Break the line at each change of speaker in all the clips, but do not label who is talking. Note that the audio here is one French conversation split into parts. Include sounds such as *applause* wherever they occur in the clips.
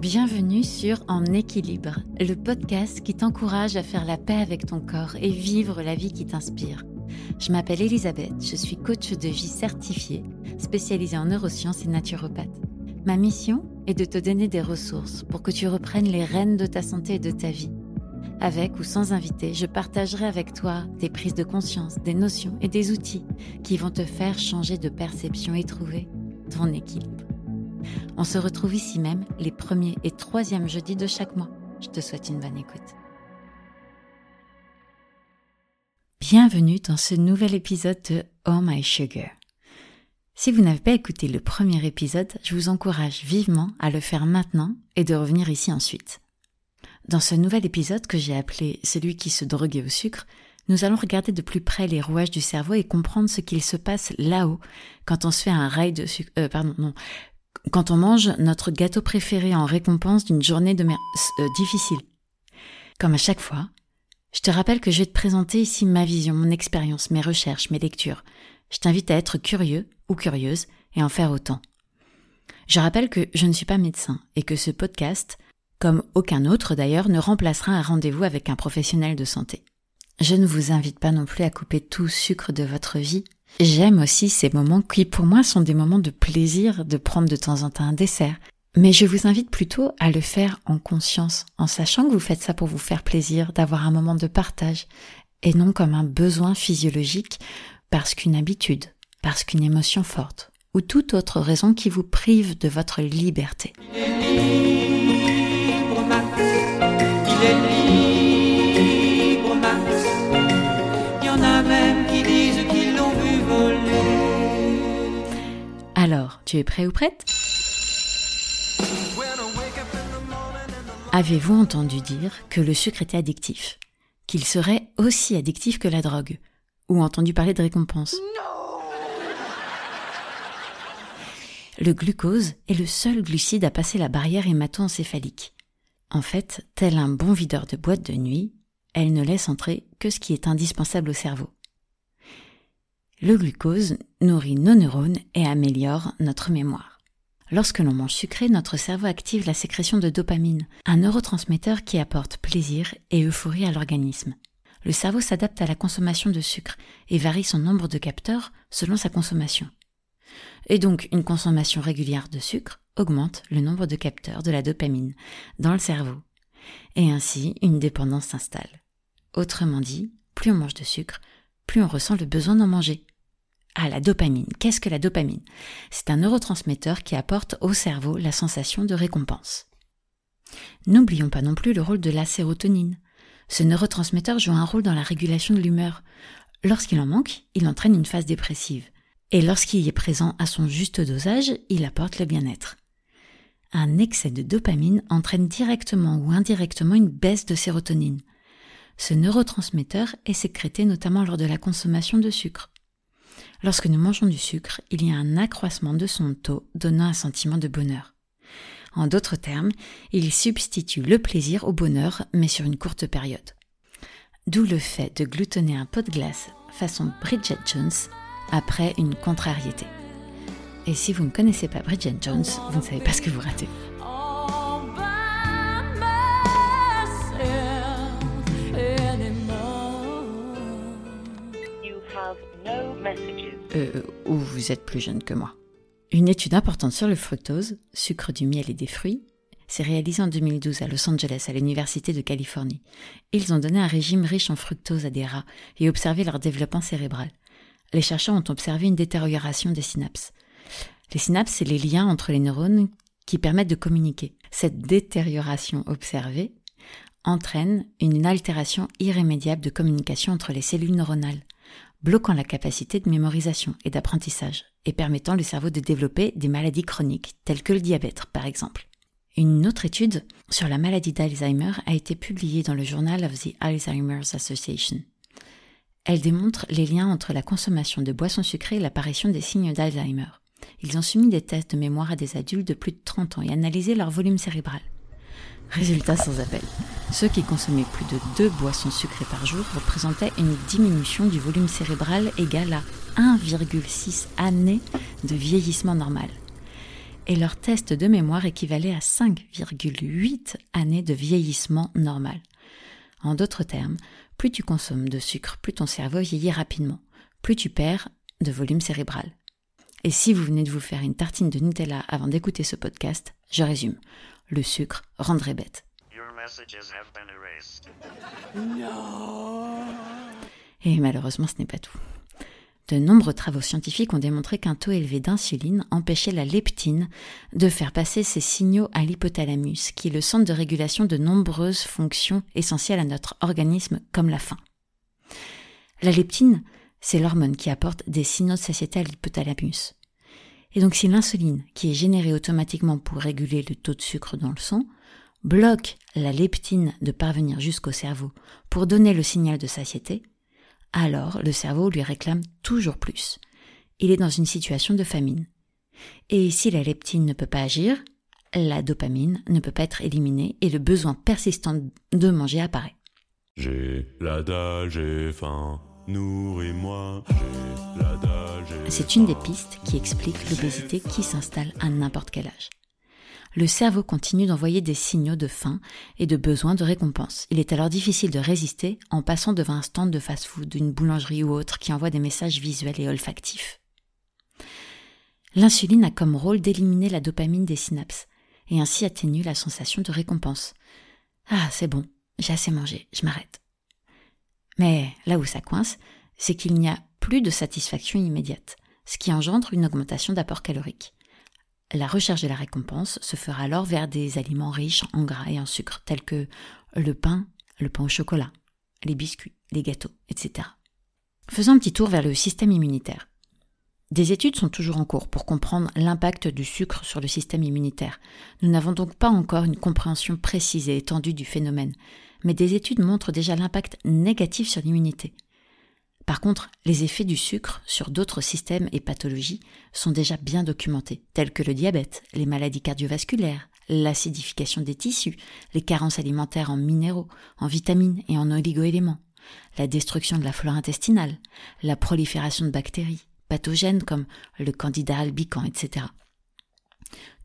Bienvenue sur En équilibre, le podcast qui t'encourage à faire la paix avec ton corps et vivre la vie qui t'inspire. Je m'appelle Elisabeth, je suis coach de vie certifiée, spécialisée en neurosciences et naturopathe. Ma mission est de te donner des ressources pour que tu reprennes les rênes de ta santé et de ta vie. Avec ou sans invité, je partagerai avec toi des prises de conscience, des notions et des outils qui vont te faire changer de perception et trouver ton équilibre. On se retrouve ici même les premiers et troisièmes jeudis de chaque mois. Je te souhaite une bonne écoute. Bienvenue dans ce nouvel épisode de Oh My Sugar. Si vous n'avez pas écouté le premier épisode, je vous encourage vivement à le faire maintenant et de revenir ici ensuite. Dans ce nouvel épisode que j'ai appelé Celui qui se droguait au sucre, nous allons regarder de plus près les rouages du cerveau et comprendre ce qu'il se passe là-haut quand on se fait un rail de sucre. Euh, pardon, non. Quand on mange notre gâteau préféré en récompense d'une journée de mer euh, difficile. Comme à chaque fois, je te rappelle que je vais te présenter ici ma vision, mon expérience, mes recherches, mes lectures. Je t'invite à être curieux ou curieuse et en faire autant. Je rappelle que je ne suis pas médecin et que ce podcast, comme aucun autre d'ailleurs, ne remplacera un rendez-vous avec un professionnel de santé. Je ne vous invite pas non plus à couper tout sucre de votre vie. J'aime aussi ces moments qui pour moi sont des moments de plaisir de prendre de temps en temps un dessert. Mais je vous invite plutôt à le faire en conscience, en sachant que vous faites ça pour vous faire plaisir, d'avoir un moment de partage, et non comme un besoin physiologique parce qu'une habitude, parce qu'une émotion forte, ou toute autre raison qui vous prive de votre liberté.
Il est libre, Max. Il y en a même qui disent qu'ils l'ont vu voler.
Alors, tu es prêt ou prête? Avez-vous entendu dire que le sucre était addictif? Qu'il serait aussi addictif que la drogue? Ou entendu parler de récompense? Le glucose est le seul glucide à passer la barrière hémato-encéphalique. En fait, tel un bon videur de boîte de nuit, elle ne laisse entrer que ce qui est indispensable au cerveau. Le glucose nourrit nos neurones et améliore notre mémoire. Lorsque l'on mange sucré, notre cerveau active la sécrétion de dopamine, un neurotransmetteur qui apporte plaisir et euphorie à l'organisme. Le cerveau s'adapte à la consommation de sucre et varie son nombre de capteurs selon sa consommation. Et donc, une consommation régulière de sucre augmente le nombre de capteurs de la dopamine dans le cerveau. Et ainsi, une dépendance s'installe. Autrement dit, plus on mange de sucre, plus on ressent le besoin d'en manger. Ah, la dopamine. Qu'est-ce que la dopamine? C'est un neurotransmetteur qui apporte au cerveau la sensation de récompense. N'oublions pas non plus le rôle de la sérotonine. Ce neurotransmetteur joue un rôle dans la régulation de l'humeur. Lorsqu'il en manque, il entraîne une phase dépressive. Et lorsqu'il est présent à son juste dosage, il apporte le bien-être. Un excès de dopamine entraîne directement ou indirectement une baisse de sérotonine. Ce neurotransmetteur est sécrété notamment lors de la consommation de sucre. Lorsque nous mangeons du sucre, il y a un accroissement de son taux, donnant un sentiment de bonheur. En d'autres termes, il substitue le plaisir au bonheur, mais sur une courte période. D'où le fait de gloutonner un pot de glace façon Bridget Jones après une contrariété. Et si vous ne connaissez pas Bridget Jones, vous ne savez pas ce que vous ratez. euh, ou vous êtes plus jeune que moi. Une étude importante sur le fructose, sucre du miel et des fruits, s'est réalisée en 2012 à Los Angeles, à l'Université de Californie. Ils ont donné un régime riche en fructose à des rats et observé leur développement cérébral. Les chercheurs ont observé une détérioration des synapses. Les synapses, c'est les liens entre les neurones qui permettent de communiquer. Cette détérioration observée entraîne une altération irrémédiable de communication entre les cellules neuronales bloquant la capacité de mémorisation et d'apprentissage, et permettant le cerveau de développer des maladies chroniques, telles que le diabète par exemple. Une autre étude sur la maladie d'Alzheimer a été publiée dans le Journal of the Alzheimer's Association. Elle démontre les liens entre la consommation de boissons sucrées et l'apparition des signes d'Alzheimer. Ils ont soumis des tests de mémoire à des adultes de plus de 30 ans et analysé leur volume cérébral. Résultat sans appel. Ceux qui consommaient plus de deux boissons sucrées par jour représentaient une diminution du volume cérébral égale à 1,6 années de vieillissement normal. Et leur test de mémoire équivalait à 5,8 années de vieillissement normal. En d'autres termes, plus tu consommes de sucre, plus ton cerveau vieillit rapidement, plus tu perds de volume cérébral. Et si vous venez de vous faire une tartine de Nutella avant d'écouter ce podcast, je résume. Le sucre rendrait bête.
Your messages have been erased.
Et malheureusement, ce n'est pas tout. De nombreux travaux scientifiques ont démontré qu'un taux élevé d'insuline empêchait la leptine de faire passer ces signaux à l'hypothalamus, qui est le centre de régulation de nombreuses fonctions essentielles à notre organisme, comme la faim. La leptine, c'est l'hormone qui apporte des signaux de satiété à l'hypothalamus. Et donc si l'insuline, qui est générée automatiquement pour réguler le taux de sucre dans le sang, bloque la leptine de parvenir jusqu'au cerveau pour donner le signal de satiété, alors le cerveau lui réclame toujours plus. Il est dans une situation de famine. Et si la leptine ne peut pas agir, la dopamine ne peut pas être éliminée et le besoin persistant de manger apparaît.
J'ai la dalle, j'ai faim, nourris-moi.
C'est une des pistes qui explique l'obésité qui s'installe à n'importe quel âge. Le cerveau continue d'envoyer des signaux de faim et de besoin de récompense. Il est alors difficile de résister en passant devant un stand de fast-food, d'une boulangerie ou autre qui envoie des messages visuels et olfactifs. L'insuline a comme rôle d'éliminer la dopamine des synapses et ainsi atténue la sensation de récompense. Ah, c'est bon, j'ai assez mangé, je m'arrête. Mais là où ça coince, c'est qu'il n'y a plus de satisfaction immédiate, ce qui engendre une augmentation d'apport calorique. La recherche de la récompense se fera alors vers des aliments riches en gras et en sucre, tels que le pain, le pain au chocolat, les biscuits, les gâteaux, etc. Faisons un petit tour vers le système immunitaire. Des études sont toujours en cours pour comprendre l'impact du sucre sur le système immunitaire. Nous n'avons donc pas encore une compréhension précise et étendue du phénomène, mais des études montrent déjà l'impact négatif sur l'immunité. Par contre, les effets du sucre sur d'autres systèmes et pathologies sont déjà bien documentés, tels que le diabète, les maladies cardiovasculaires, l'acidification des tissus, les carences alimentaires en minéraux, en vitamines et en oligoéléments, la destruction de la flore intestinale, la prolifération de bactéries, pathogènes comme le candida albicans, etc.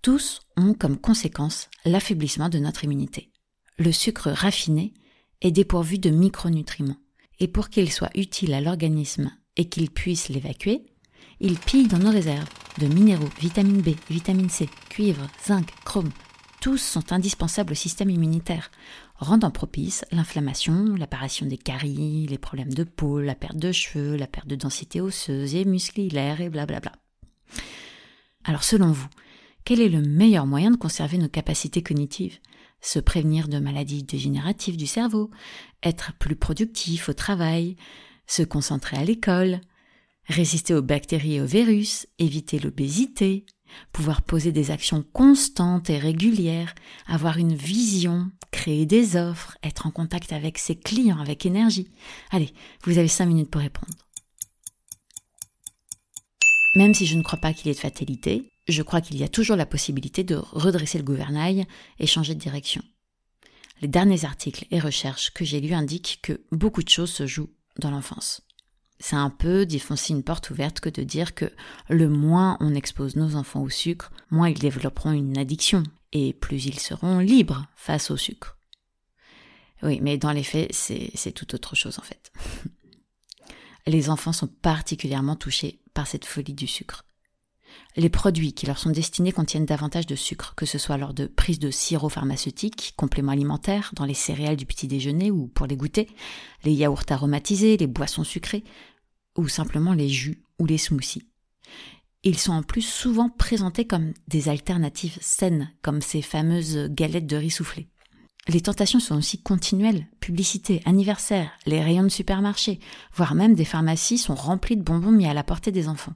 Tous ont comme conséquence l'affaiblissement de notre immunité. Le sucre raffiné est dépourvu de micronutriments et pour qu'il soit utile à l'organisme et qu'il puisse l'évacuer, il pille dans nos réserves de minéraux, vitamine B, vitamine C, cuivre, zinc, chrome. Tous sont indispensables au système immunitaire, rendant propice l'inflammation, l'apparition des caries, les problèmes de peau, la perte de cheveux, la perte de densité osseuse et musculaire et blablabla. Alors selon vous, quel est le meilleur moyen de conserver nos capacités cognitives? Se prévenir de maladies dégénératives du cerveau, être plus productif au travail, se concentrer à l'école, résister aux bactéries et aux virus, éviter l'obésité, pouvoir poser des actions constantes et régulières, avoir une vision, créer des offres, être en contact avec ses clients avec énergie. Allez, vous avez cinq minutes pour répondre. Même si je ne crois pas qu'il y ait de fatalité, je crois qu'il y a toujours la possibilité de redresser le gouvernail et changer de direction. Les derniers articles et recherches que j'ai lus indiquent que beaucoup de choses se jouent dans l'enfance. C'est un peu défoncer une porte ouverte que de dire que le moins on expose nos enfants au sucre, moins ils développeront une addiction, et plus ils seront libres face au sucre. Oui, mais dans les faits, c'est c'est tout autre chose en fait. *laughs* Les enfants sont particulièrement touchés par cette folie du sucre. Les produits qui leur sont destinés contiennent davantage de sucre, que ce soit lors de prise de sirop pharmaceutique, compléments alimentaires, dans les céréales du petit déjeuner ou pour les goûter, les yaourts aromatisés, les boissons sucrées, ou simplement les jus ou les smoothies. Ils sont en plus souvent présentés comme des alternatives saines, comme ces fameuses galettes de riz soufflé. Les tentations sont aussi continuelles. Publicité, anniversaire, les rayons de supermarché, voire même des pharmacies sont remplis de bonbons mis à la portée des enfants.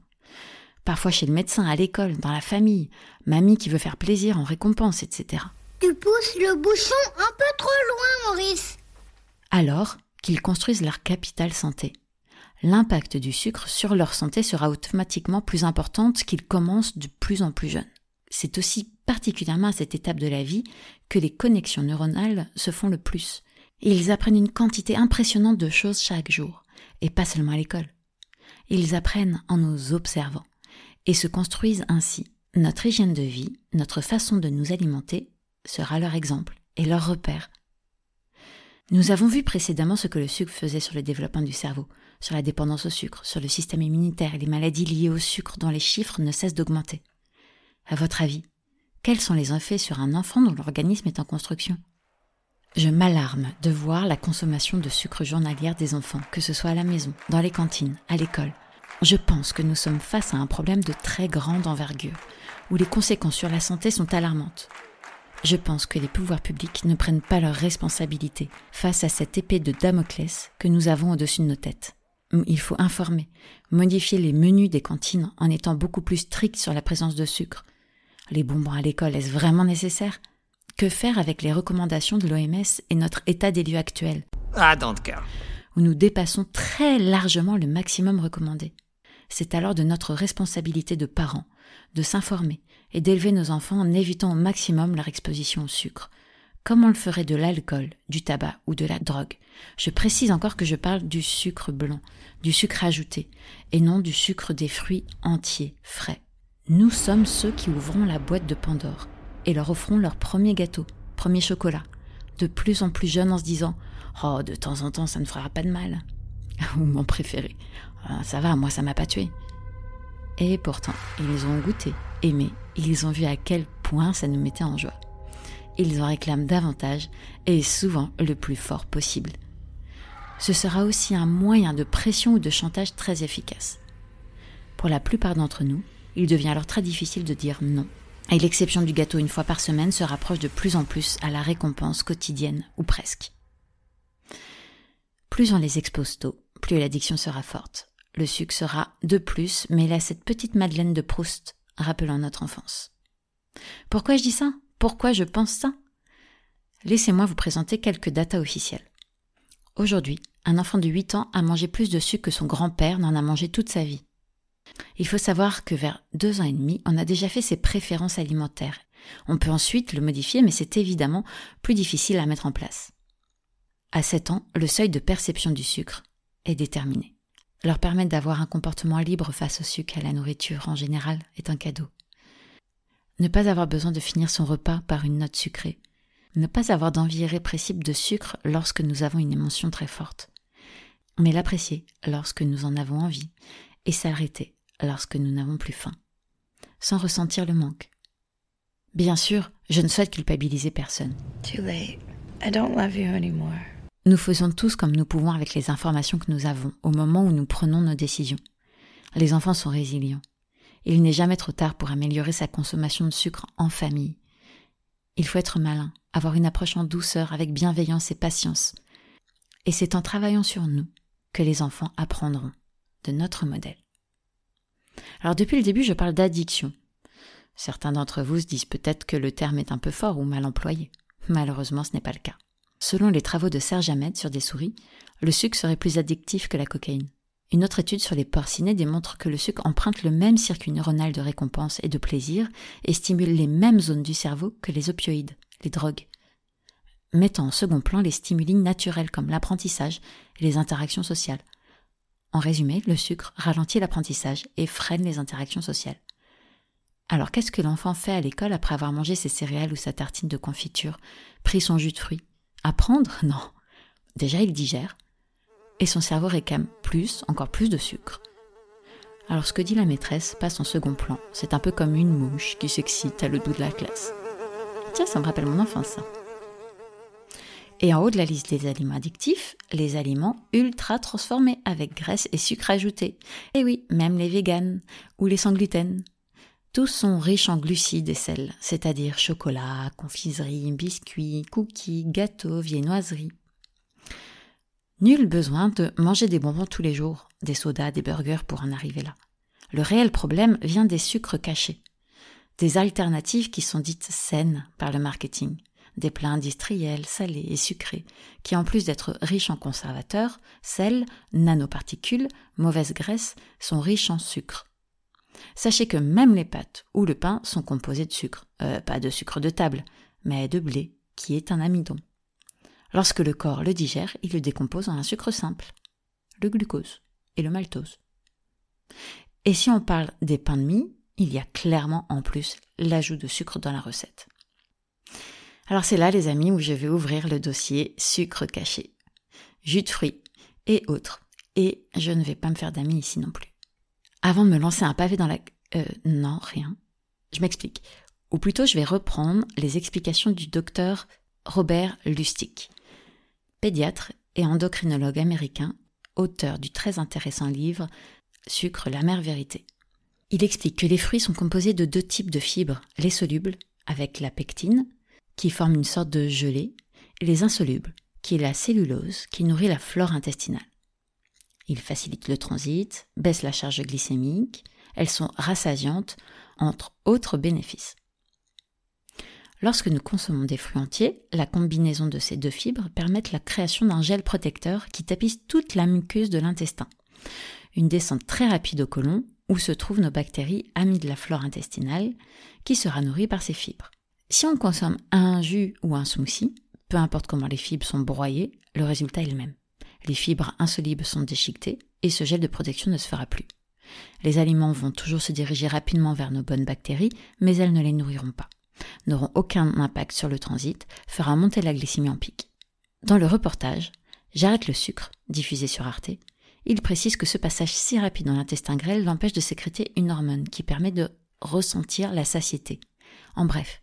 Parfois chez le médecin, à l'école, dans la famille, mamie qui veut faire plaisir en récompense, etc.
Tu pousses le bouchon un peu trop loin, Maurice.
Alors qu'ils construisent leur capital santé. L'impact du sucre sur leur santé sera automatiquement plus importante qu'ils commencent de plus en plus jeunes. C'est aussi particulièrement à cette étape de la vie que les connexions neuronales se font le plus. Ils apprennent une quantité impressionnante de choses chaque jour, et pas seulement à l'école. Ils apprennent en nous observant, et se construisent ainsi. Notre hygiène de vie, notre façon de nous alimenter, sera leur exemple et leur repère. Nous avons vu précédemment ce que le sucre faisait sur le développement du cerveau, sur la dépendance au sucre, sur le système immunitaire et les maladies liées au sucre dont les chiffres ne cessent d'augmenter. À votre avis, quels sont les effets sur un enfant dont l'organisme est en construction? Je m'alarme de voir la consommation de sucre journalière des enfants, que ce soit à la maison, dans les cantines, à l'école. Je pense que nous sommes face à un problème de très grande envergure, où les conséquences sur la santé sont alarmantes. Je pense que les pouvoirs publics ne prennent pas leurs responsabilités face à cette épée de Damoclès que nous avons au-dessus de nos têtes. Il faut informer, modifier les menus des cantines en étant beaucoup plus strict sur la présence de sucre. Les bonbons à l'école, est-ce vraiment nécessaire? Que faire avec les recommandations de l'OMS et notre état des lieux actuel
I don't care.
où nous dépassons très largement le maximum recommandé. C'est alors de notre responsabilité de parents de s'informer et d'élever nos enfants en évitant au maximum leur exposition au sucre, comme on le ferait de l'alcool, du tabac ou de la drogue. Je précise encore que je parle du sucre blanc, du sucre ajouté, et non du sucre des fruits entiers, frais. Nous sommes ceux qui ouvrons la boîte de Pandore et leur offrons leur premier gâteau, premier chocolat, de plus en plus jeunes en se disant Oh, de temps en temps, ça ne fera pas de mal. Ou mon préféré Ça va, moi, ça m'a pas tué. Et pourtant, ils ont goûté, aimé, ils ont vu à quel point ça nous mettait en joie. Ils en réclament davantage et souvent le plus fort possible. Ce sera aussi un moyen de pression ou de chantage très efficace. Pour la plupart d'entre nous, il devient alors très difficile de dire non. Et l'exception du gâteau une fois par semaine se rapproche de plus en plus à la récompense quotidienne, ou presque. Plus on les expose tôt, plus l'addiction sera forte. Le sucre sera de plus mêlé à cette petite Madeleine de Proust rappelant notre enfance. Pourquoi je dis ça? Pourquoi je pense ça? Laissez-moi vous présenter quelques datas officielles. Aujourd'hui, un enfant de 8 ans a mangé plus de sucre que son grand-père n'en a mangé toute sa vie. Il faut savoir que vers deux ans et demi, on a déjà fait ses préférences alimentaires. On peut ensuite le modifier, mais c'est évidemment plus difficile à mettre en place. À 7 ans, le seuil de perception du sucre est déterminé. Leur permettre d'avoir un comportement libre face au sucre et à la nourriture en général est un cadeau. Ne pas avoir besoin de finir son repas par une note sucrée. Ne pas avoir d'envie irrépressible de sucre lorsque nous avons une émotion très forte. Mais l'apprécier lorsque nous en avons envie et s'arrêter lorsque nous n'avons plus faim. Sans ressentir le manque. Bien sûr, je ne souhaite culpabiliser personne.
Too late. I don't love you anymore.
Nous faisons tous comme nous pouvons avec les informations que nous avons au moment où nous prenons nos décisions. Les enfants sont résilients. Il n'est jamais trop tard pour améliorer sa consommation de sucre en famille. Il faut être malin, avoir une approche en douceur avec bienveillance et patience. Et c'est en travaillant sur nous que les enfants apprendront de notre modèle. Alors depuis le début, je parle d'addiction. Certains d'entre vous se disent peut-être que le terme est un peu fort ou mal employé. Malheureusement, ce n'est pas le cas. Selon les travaux de Serge Ahmed sur des souris, le sucre serait plus addictif que la cocaïne. Une autre étude sur les porcinés démontre que le sucre emprunte le même circuit neuronal de récompense et de plaisir et stimule les mêmes zones du cerveau que les opioïdes, les drogues, mettant en second plan les stimuli naturels comme l'apprentissage et les interactions sociales. En résumé, le sucre ralentit l'apprentissage et freine les interactions sociales. Alors qu'est-ce que l'enfant fait à l'école après avoir mangé ses céréales ou sa tartine de confiture, pris son jus de fruits? Apprendre Non. Déjà, il digère, et son cerveau réclame plus, encore plus de sucre. Alors ce que dit la maîtresse passe en second plan. C'est un peu comme une mouche qui s'excite à le dos de la classe. Tiens, ça me rappelle mon enfance, ça. Et en haut de la liste des aliments addictifs, les aliments ultra transformés avec graisse et sucre ajouté. Et oui, même les véganes ou les sans gluten. Tous sont riches en glucides et sel, c'est-à-dire chocolat, confiserie, biscuits, cookies, gâteaux, viennoiseries. Nul besoin de manger des bonbons tous les jours, des sodas, des burgers pour en arriver là. Le réel problème vient des sucres cachés, des alternatives qui sont dites saines par le marketing, des plats industriels, salés et sucrés, qui en plus d'être riches en conservateurs, sel, nanoparticules, mauvaise graisse, sont riches en sucre. Sachez que même les pâtes ou le pain sont composés de sucre, Euh, pas de sucre de table, mais de blé, qui est un amidon. Lorsque le corps le digère, il le décompose en un sucre simple, le glucose et le maltose. Et si on parle des pains de mie, il y a clairement en plus l'ajout de sucre dans la recette. Alors c'est là, les amis, où je vais ouvrir le dossier sucre caché, jus de fruits et autres. Et je ne vais pas me faire d'amis ici non plus. Avant de me lancer un pavé dans la... Euh, non, rien. Je m'explique. Ou plutôt, je vais reprendre les explications du docteur Robert Lustig, pédiatre et endocrinologue américain, auteur du très intéressant livre Sucre, la mère vérité. Il explique que les fruits sont composés de deux types de fibres, les solubles, avec la pectine, qui forme une sorte de gelée, et les insolubles, qui est la cellulose, qui nourrit la flore intestinale. Ils facilitent le transit, baissent la charge glycémique, elles sont rassasiantes, entre autres bénéfices. Lorsque nous consommons des fruits entiers, la combinaison de ces deux fibres permet la création d'un gel protecteur qui tapisse toute la muqueuse de l'intestin. Une descente très rapide au côlon, où se trouvent nos bactéries amies de la flore intestinale, qui sera nourrie par ces fibres. Si on consomme un jus ou un smoothie, peu importe comment les fibres sont broyées, le résultat est le même. Les fibres insolubles sont déchiquetées et ce gel de protection ne se fera plus. Les aliments vont toujours se diriger rapidement vers nos bonnes bactéries, mais elles ne les nourriront pas, n'auront aucun impact sur le transit, fera monter la glycémie en pic. Dans le reportage J'arrête le sucre, diffusé sur Arte, il précise que ce passage si rapide dans l'intestin grêle l'empêche de sécréter une hormone qui permet de ressentir la satiété. En bref,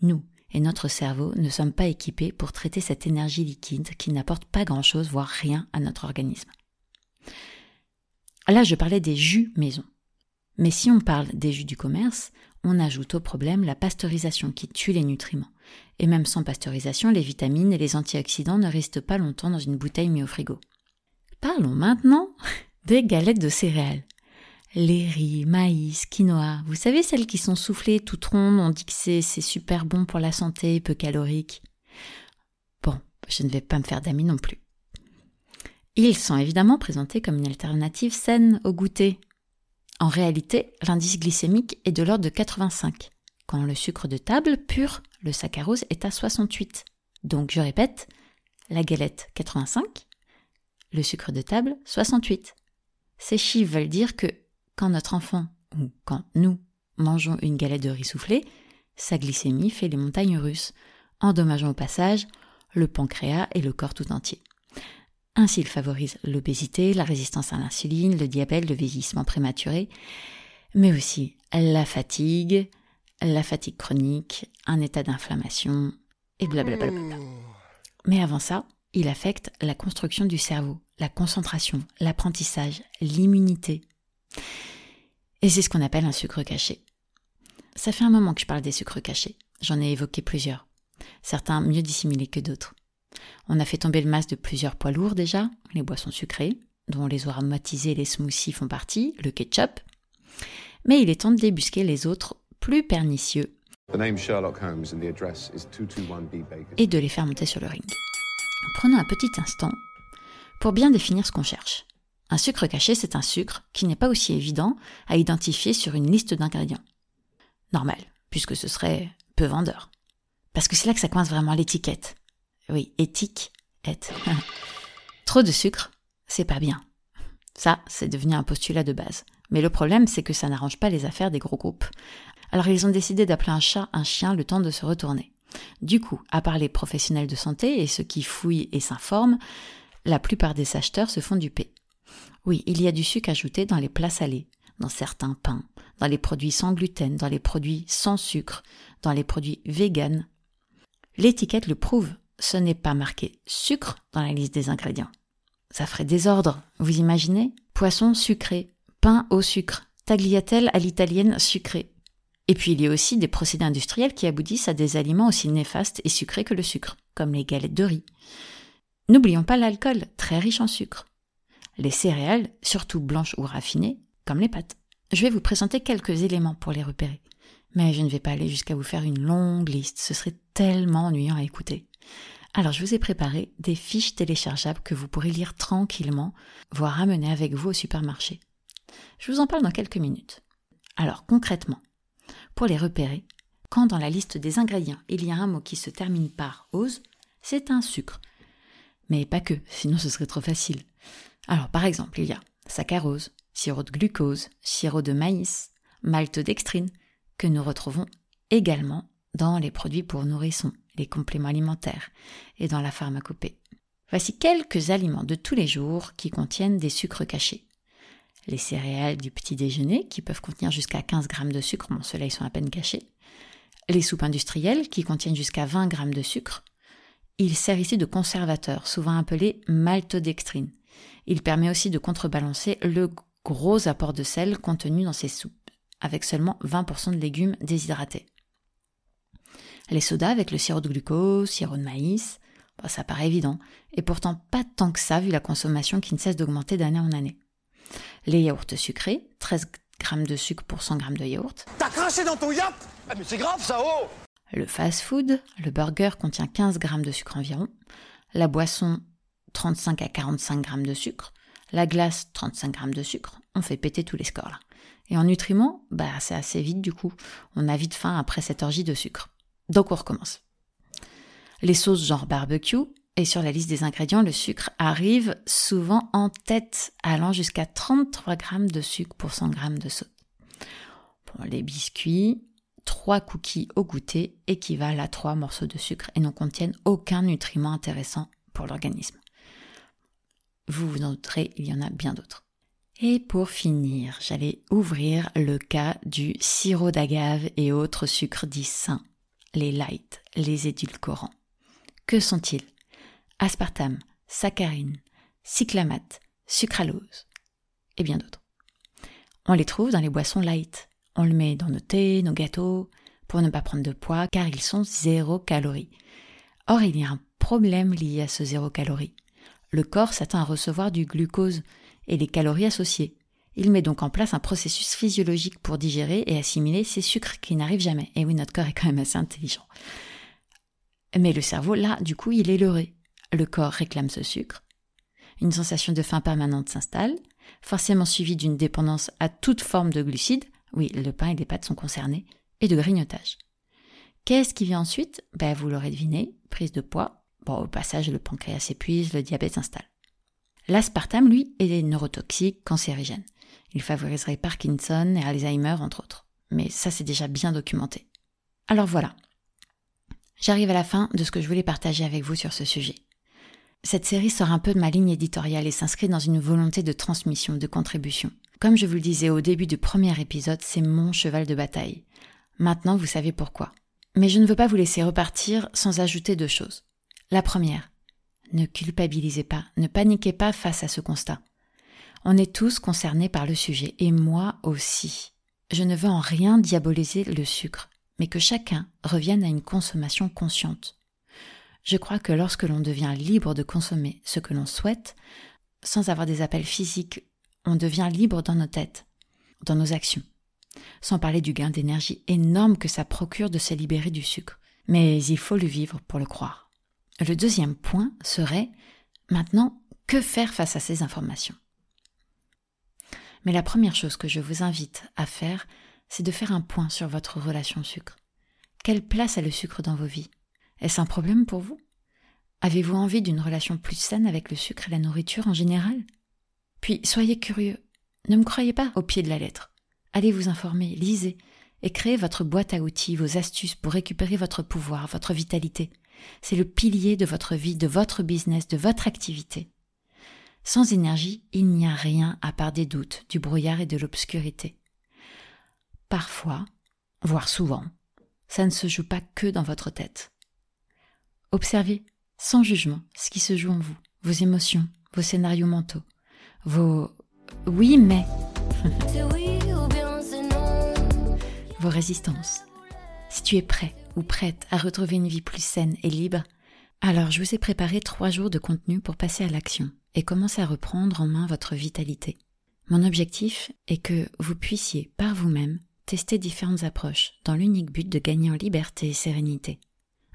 nous et notre cerveau ne sommes pas équipés pour traiter cette énergie liquide qui n'apporte pas grand-chose, voire rien à notre organisme. Là, je parlais des jus maison. Mais si on parle des jus du commerce, on ajoute au problème la pasteurisation qui tue les nutriments. Et même sans pasteurisation, les vitamines et les antioxydants ne restent pas longtemps dans une bouteille mise au frigo. Parlons maintenant *laughs* des galettes de céréales. Les riz, maïs, quinoa, vous savez celles qui sont soufflées toutes rondes, on dit que c'est super bon pour la santé, peu calorique. Bon, je ne vais pas me faire d'amis non plus. Ils sont évidemment présentés comme une alternative saine au goûter. En réalité, l'indice glycémique est de l'ordre de 85, quand le sucre de table pur, le saccharose, est à 68. Donc je répète, la galette 85, le sucre de table 68. Ces chiffres veulent dire que quand notre enfant, ou quand nous, mangeons une galette de riz soufflé, sa glycémie fait les montagnes russes, endommageant au passage le pancréas et le corps tout entier. Ainsi, il favorise l'obésité, la résistance à l'insuline, le diabète, le vieillissement prématuré, mais aussi la fatigue, la fatigue chronique, un état d'inflammation, et blablabla. Mais avant ça, il affecte la construction du cerveau, la concentration, l'apprentissage, l'immunité. Et c'est ce qu'on appelle un sucre caché. Ça fait un moment que je parle des sucres cachés. J'en ai évoqué plusieurs. Certains mieux dissimulés que d'autres. On a fait tomber le masque de plusieurs poids lourds déjà, les boissons sucrées, dont les aromatisés et les smoothies font partie, le ketchup. Mais il est temps de débusquer les autres plus pernicieux et de les faire monter sur le ring. Prenons un petit instant pour bien définir ce qu'on cherche. Un sucre caché, c'est un sucre qui n'est pas aussi évident à identifier sur une liste d'ingrédients. Normal, puisque ce serait peu vendeur. Parce que c'est là que ça coince vraiment l'étiquette. Oui, éthique, et. *laughs* Trop de sucre, c'est pas bien. Ça, c'est devenu un postulat de base. Mais le problème, c'est que ça n'arrange pas les affaires des gros groupes. Alors ils ont décidé d'appeler un chat un chien le temps de se retourner. Du coup, à part les professionnels de santé et ceux qui fouillent et s'informent, la plupart des acheteurs se font duper. Oui, il y a du sucre ajouté dans les plats salés, dans certains pains, dans les produits sans gluten, dans les produits sans sucre, dans les produits véganes. L'étiquette le prouve, ce n'est pas marqué sucre dans la liste des ingrédients. Ça ferait désordre, vous imaginez? Poisson sucré, pain au sucre, tagliatelle à l'italienne sucrée. Et puis il y a aussi des procédés industriels qui aboutissent à des aliments aussi néfastes et sucrés que le sucre, comme les galettes de riz. N'oublions pas l'alcool, très riche en sucre. Les céréales, surtout blanches ou raffinées, comme les pâtes. Je vais vous présenter quelques éléments pour les repérer. Mais je ne vais pas aller jusqu'à vous faire une longue liste, ce serait tellement ennuyant à écouter. Alors je vous ai préparé des fiches téléchargeables que vous pourrez lire tranquillement, voire amener avec vous au supermarché. Je vous en parle dans quelques minutes. Alors concrètement, pour les repérer, quand dans la liste des ingrédients il y a un mot qui se termine par ose, c'est un sucre. Mais pas que, sinon ce serait trop facile. Alors par exemple, il y a saccharose, sirop de glucose, sirop de maïs, maltodextrine, que nous retrouvons également dans les produits pour nourrissons, les compléments alimentaires et dans la pharmacopée. Voici quelques aliments de tous les jours qui contiennent des sucres cachés. Les céréales du petit déjeuner qui peuvent contenir jusqu'à 15 grammes de sucre, bon ceux-là ils sont à peine cachés. Les soupes industrielles qui contiennent jusqu'à 20 grammes de sucre. Il sert ici de conservateur, souvent appelé maltodextrine. Il permet aussi de contrebalancer le gros apport de sel contenu dans ces soupes, avec seulement 20% de légumes déshydratés. Les sodas avec le sirop de glucose, sirop de maïs, bah, ça paraît évident, et pourtant pas tant que ça vu la consommation qui ne cesse d'augmenter d'année en année. Les yaourts sucrés, 13 grammes de sucre pour 100 grammes de yaourt.
T'as craché dans ton yap ah, Mais c'est grave ça, oh
Le fast-food, le burger contient 15 grammes de sucre environ. La boisson, 35 à 45 grammes de sucre. La glace, 35 grammes de sucre. On fait péter tous les scores là. Et en nutriments, bah c'est assez vite du coup. On a vite faim après cette orgie de sucre. Donc on recommence. Les sauces genre barbecue, et sur la liste des ingrédients, le sucre arrive souvent en tête, allant jusqu'à 33 grammes de sucre pour 100 grammes de saute. Pour les biscuits, 3 cookies au goûter équivalent à 3 morceaux de sucre et ne contiennent aucun nutriment intéressant pour l'organisme. Vous vous noterez, il y en a bien d'autres. Et pour finir, j'allais ouvrir le cas du sirop d'agave et autres sucres dits sains, les light, les édulcorants. Que sont-ils? Aspartame, saccharine, cyclamate, sucralose et bien d'autres. On les trouve dans les boissons light. On le met dans nos thés, nos gâteaux, pour ne pas prendre de poids, car ils sont zéro calorie. Or, il y a un problème lié à ce zéro calorie. Le corps s'attend à recevoir du glucose et les calories associées. Il met donc en place un processus physiologique pour digérer et assimiler ces sucres qui n'arrivent jamais. Et oui, notre corps est quand même assez intelligent. Mais le cerveau, là, du coup, il est leurré. Le corps réclame ce sucre. Une sensation de faim permanente s'installe, forcément suivie d'une dépendance à toute forme de glucides, oui, le pain et les pâtes sont concernés, et de grignotage. Qu'est-ce qui vient ensuite? Ben, Vous l'aurez deviné, prise de poids. Bon, au passage, le pancréas s'épuise, le diabète s'installe. L'aspartame, lui, est neurotoxique, cancérigène. Il favoriserait Parkinson et Alzheimer, entre autres. Mais ça, c'est déjà bien documenté. Alors voilà. J'arrive à la fin de ce que je voulais partager avec vous sur ce sujet. Cette série sort un peu de ma ligne éditoriale et s'inscrit dans une volonté de transmission, de contribution. Comme je vous le disais au début du premier épisode, c'est mon cheval de bataille. Maintenant, vous savez pourquoi. Mais je ne veux pas vous laisser repartir sans ajouter deux choses. La première, ne culpabilisez pas, ne paniquez pas face à ce constat. On est tous concernés par le sujet, et moi aussi. Je ne veux en rien diaboliser le sucre, mais que chacun revienne à une consommation consciente. Je crois que lorsque l'on devient libre de consommer ce que l'on souhaite, sans avoir des appels physiques, on devient libre dans nos têtes, dans nos actions. Sans parler du gain d'énergie énorme que ça procure de se libérer du sucre. Mais il faut le vivre pour le croire. Le deuxième point serait maintenant que faire face à ces informations? Mais la première chose que je vous invite à faire, c'est de faire un point sur votre relation au sucre. Quelle place a le sucre dans vos vies? Est-ce un problème pour vous? Avez-vous envie d'une relation plus saine avec le sucre et la nourriture en général? Puis soyez curieux. Ne me croyez pas au pied de la lettre. Allez vous informer, lisez, et créez votre boîte à outils, vos astuces pour récupérer votre pouvoir, votre vitalité. C'est le pilier de votre vie, de votre business, de votre activité. Sans énergie, il n'y a rien à part des doutes, du brouillard et de l'obscurité. Parfois, voire souvent, ça ne se joue pas que dans votre tête. Observez, sans jugement, ce qui se joue en vous, vos émotions, vos scénarios mentaux, vos oui mais, vos résistances. Si tu es prêt ou prête à retrouver une vie plus saine et libre, alors je vous ai préparé trois jours de contenu pour passer à l'action et commencer à reprendre en main votre vitalité. Mon objectif est que vous puissiez, par vous-même, tester différentes approches dans l'unique but de gagner en liberté et sérénité.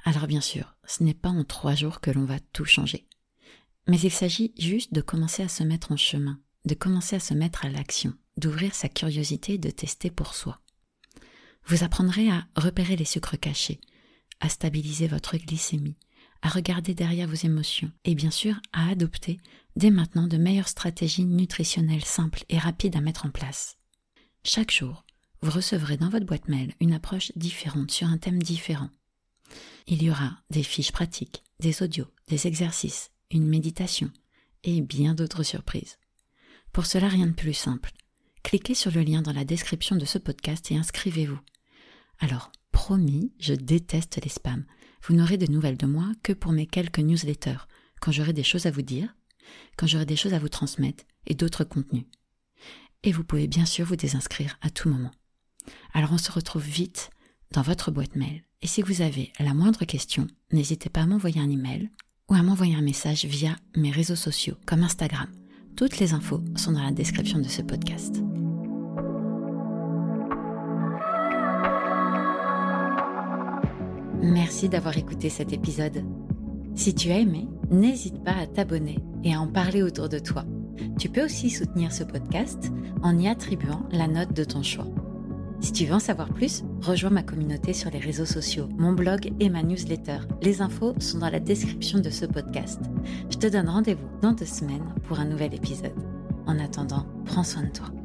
Alors bien sûr, ce n'est pas en trois jours que l'on va tout changer. Mais il s'agit juste de commencer à se mettre en chemin, de commencer à se mettre à l'action, d'ouvrir sa curiosité et de tester pour soi. Vous apprendrez à repérer les sucres cachés, à stabiliser votre glycémie, à regarder derrière vos émotions et bien sûr à adopter dès maintenant de meilleures stratégies nutritionnelles simples et rapides à mettre en place. Chaque jour, vous recevrez dans votre boîte mail une approche différente sur un thème différent. Il y aura des fiches pratiques, des audios, des exercices, une méditation et bien d'autres surprises. Pour cela, rien de plus simple. Cliquez sur le lien dans la description de ce podcast et inscrivez-vous. Alors, promis, je déteste les spams. Vous n'aurez de nouvelles de moi que pour mes quelques newsletters, quand j'aurai des choses à vous dire, quand j'aurai des choses à vous transmettre et d'autres contenus. Et vous pouvez bien sûr vous désinscrire à tout moment. Alors on se retrouve vite dans votre boîte mail. Et si vous avez la moindre question, n'hésitez pas à m'envoyer un email ou à m'envoyer un message via mes réseaux sociaux comme Instagram. Toutes les infos sont dans la description de ce podcast. Merci d'avoir écouté cet épisode. Si tu as aimé, n'hésite pas à t'abonner et à en parler autour de toi. Tu peux aussi soutenir ce podcast en y attribuant la note de ton choix. Si tu veux en savoir plus, rejoins ma communauté sur les réseaux sociaux, mon blog et ma newsletter. Les infos sont dans la description de ce podcast. Je te donne rendez-vous dans deux semaines pour un nouvel épisode. En attendant, prends soin de toi.